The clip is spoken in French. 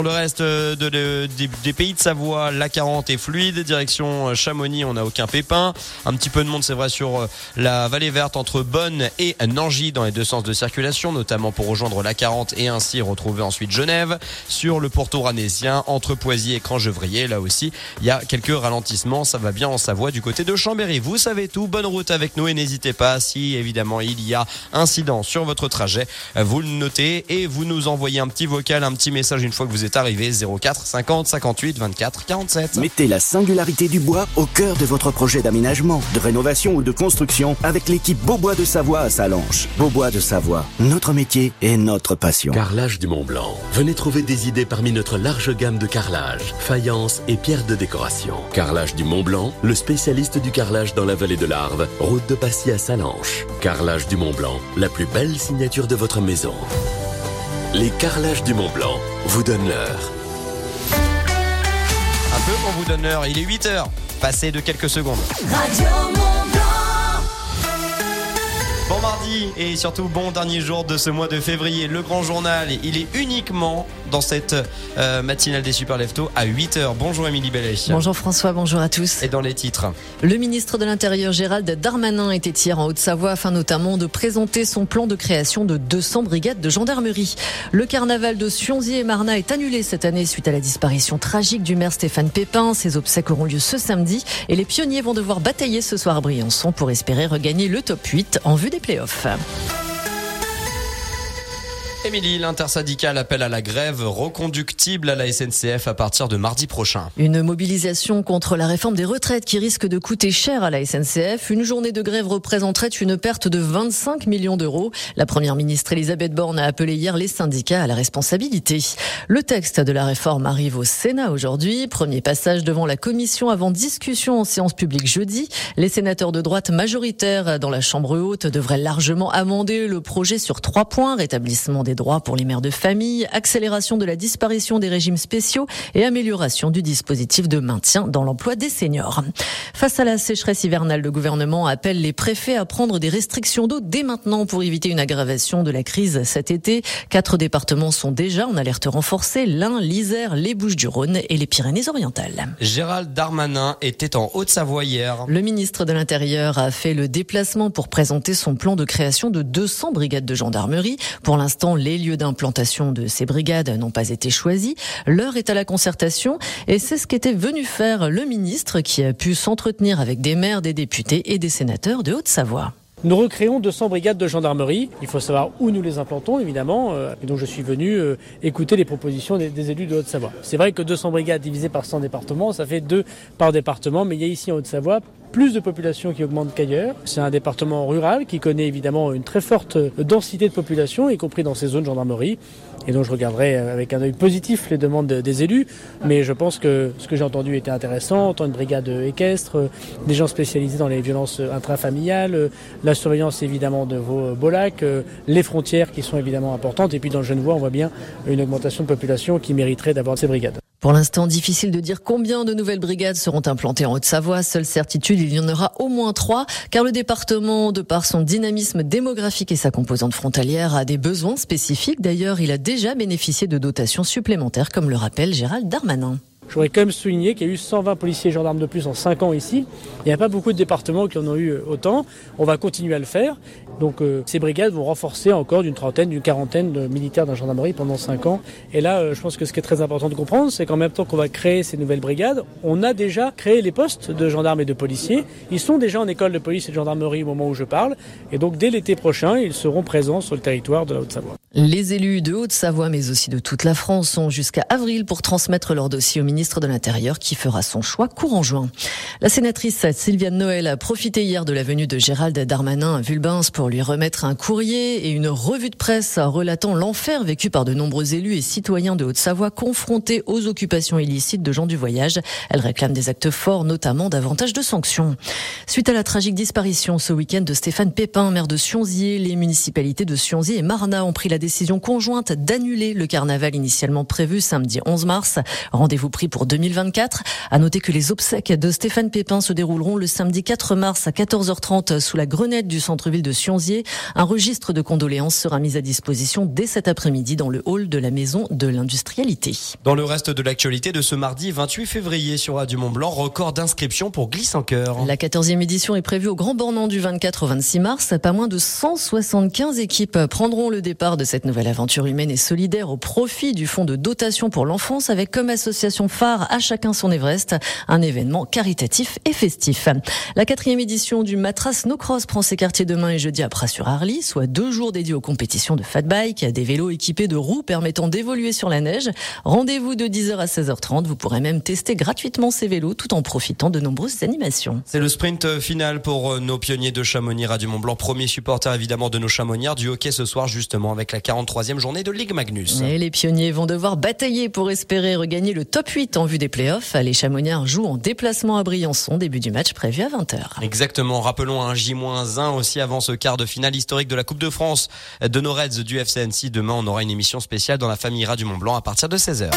Pour le reste euh, de, des, pays de Savoie, la 40 est fluide. Direction euh, Chamonix, on n'a aucun pépin. Un petit peu de monde, c'est vrai, sur euh, la vallée verte entre Bonne et Nangy dans les deux sens de circulation, notamment pour rejoindre la 40 et ainsi retrouver ensuite Genève. Sur le pourtour ranésien, entre Poisiers et Crangevrier, là aussi, il y a quelques ralentissements. Ça va bien en Savoie du côté de Chambéry. Vous savez tout. Bonne route avec nous et n'hésitez pas, si évidemment il y a incident sur votre trajet, vous le notez et vous nous envoyez un petit vocal, un petit message une fois que vous êtes arrivé 04 50 58 24 47. Mettez la singularité du bois au cœur de votre projet d'aménagement, de rénovation ou de construction avec l'équipe Beaubois de Savoie à Salanches. Beaubois de Savoie, notre métier et notre passion. Carrelage du Mont Blanc. Venez trouver des idées parmi notre large gamme de carrelage, faïence et pierres de décoration. Carrelage du Mont Blanc, le spécialiste du carrelage dans la vallée de l'Arve, route de Passy à Salanches. Carrelage du Mont Blanc, la plus belle signature de votre maison. Les carrelages du Mont Blanc vous donnent l'heure. Un peu qu'on vous donne l'heure, il est 8 heures, passé de quelques secondes. Bon mardi et surtout bon dernier jour de ce mois de février. Le grand journal, il est uniquement dans cette euh, matinale des Super Leftos à 8h. Bonjour Émilie Bellet. Bonjour François, bonjour à tous. Et dans les titres. Le ministre de l'Intérieur Gérald Darmanin était hier en Haute-Savoie afin notamment de présenter son plan de création de 200 brigades de gendarmerie. Le carnaval de Sionzy et Marna est annulé cette année suite à la disparition tragique du maire Stéphane Pépin. Ses obsèques auront lieu ce samedi et les pionniers vont devoir batailler ce soir à Briançon pour espérer regagner le top 8 en vue des playoffs. Émilie, l'intersyndicale appelle à la grève reconductible à la SNCF à partir de mardi prochain. Une mobilisation contre la réforme des retraites qui risque de coûter cher à la SNCF. Une journée de grève représenterait une perte de 25 millions d'euros. La première ministre Elisabeth Borne a appelé hier les syndicats à la responsabilité. Le texte de la réforme arrive au Sénat aujourd'hui. Premier passage devant la commission avant discussion en séance publique jeudi. Les sénateurs de droite majoritaires dans la Chambre haute devraient largement amender le projet sur trois points. Rétablissement des des droits pour les mères de famille, accélération de la disparition des régimes spéciaux et amélioration du dispositif de maintien dans l'emploi des seniors. Face à la sécheresse hivernale, le gouvernement appelle les préfets à prendre des restrictions d'eau dès maintenant pour éviter une aggravation de la crise cet été. Quatre départements sont déjà en alerte renforcée, l'Ain, l'Isère, les Bouches-du-Rhône et les Pyrénées-Orientales. Gérald Darmanin était en Haute-Savoie hier. Le ministre de l'Intérieur a fait le déplacement pour présenter son plan de création de 200 brigades de gendarmerie. Pour l'instant, les lieux d'implantation de ces brigades n'ont pas été choisis. L'heure est à la concertation et c'est ce qu'était venu faire le ministre qui a pu s'entretenir avec des maires, des députés et des sénateurs de Haute-Savoie. Nous recréons 200 brigades de gendarmerie. Il faut savoir où nous les implantons, évidemment. Euh, et donc je suis venu euh, écouter les propositions des, élus de Haute-Savoie. C'est vrai que 200 brigades divisées par 100 départements, ça fait deux par département. Mais il y a ici en Haute-Savoie plus de population qui augmente qu'ailleurs. C'est un département rural qui connaît évidemment une très forte densité de population, y compris dans ces zones gendarmerie. Et donc je regarderai avec un œil positif les demandes des élus. Mais je pense que ce que j'ai entendu était intéressant. Tant une brigade équestre, des gens spécialisés dans les violences intrafamiliales, la surveillance évidemment de vos beaux lacs, les frontières qui sont évidemment importantes. Et puis dans le Genevois, on voit bien une augmentation de population qui mériterait d'avoir ces brigades. Pour l'instant, difficile de dire combien de nouvelles brigades seront implantées en Haute-Savoie. Seule certitude, il y en aura au moins trois, car le département, de par son dynamisme démographique et sa composante frontalière, a des besoins spécifiques. D'ailleurs, il a déjà bénéficié de dotations supplémentaires, comme le rappelle Gérald Darmanin. Je voudrais quand même souligner qu'il y a eu 120 policiers et gendarmes de plus en 5 ans ici. Il n'y a pas beaucoup de départements qui en ont eu autant. On va continuer à le faire. Donc euh, ces brigades vont renforcer encore d'une trentaine, d'une quarantaine de militaires de la gendarmerie pendant 5 ans. Et là, euh, je pense que ce qui est très important de comprendre, c'est qu'en même temps qu'on va créer ces nouvelles brigades, on a déjà créé les postes de gendarmes et de policiers. Ils sont déjà en école de police et de gendarmerie au moment où je parle. Et donc dès l'été prochain, ils seront présents sur le territoire de la Haute-Savoie. Les élus de Haute-Savoie, mais aussi de toute la France, sont jusqu'à avril pour transmettre leur dossier au ministre de l'Intérieur qui fera son choix courant juin. La sénatrice Sylviane Noël a profité hier de la venue de Gérald Darmanin à Vulbens pour lui remettre un courrier et une revue de presse relatant l'enfer vécu par de nombreux élus et citoyens de Haute-Savoie confrontés aux occupations illicites de gens du voyage. Elle réclame des actes forts, notamment davantage de sanctions. Suite à la tragique disparition ce week-end de Stéphane Pépin, maire de Sionzier, les municipalités de Sionzier et Marna ont pris la décision conjointe d'annuler le carnaval initialement prévu samedi 11 mars. Rendez-vous pris pour 2024. À noter que les obsèques de Stéphane Pépin se dérouleront le samedi 4 mars à 14h30 sous la grenette du centre-ville de Sionzier. Un registre de condoléances sera mis à disposition dès cet après-midi dans le hall de la maison de l'industrialité. Dans le reste de l'actualité de ce mardi 28 février sur Radio Mont Blanc, record d'inscription pour Glisse en cœur. La 14e édition est prévue au Grand Bornand du 24 au 26 mars. Pas moins de 175 équipes prendront le départ de cette nouvelle aventure humaine et solidaire au profit du fonds de dotation pour l'enfance avec comme association phare à chacun son Everest, un événement caritatif et festif. La quatrième édition du Matras No Cross prend ses quartiers demain et jeudi à Pras-sur-Arly, soit deux jours dédiés aux compétitions de fat bike, des vélos équipés de roues permettant d'évoluer sur la neige. Rendez-vous de 10h à 16h30. Vous pourrez même tester gratuitement ces vélos tout en profitant de nombreuses animations. C'est le sprint final pour nos pionniers de Chamonix Radio Mont Blanc, premier supporter évidemment de nos Chamonnières du hockey ce soir justement avec la 43e journée de Ligue Magnus. Et les pionniers vont devoir batailler pour espérer regagner le top 8 en vue des playoffs. Les Chamonnières jouent en déplacement à Briançon, début du match prévu à 20h. Exactement, rappelons un J-1 aussi avant ce quart de finale historique de la Coupe de France de nos Reds du FCNC. Demain, on aura une émission spéciale dans la famille Radio Mont Blanc à partir de 16h.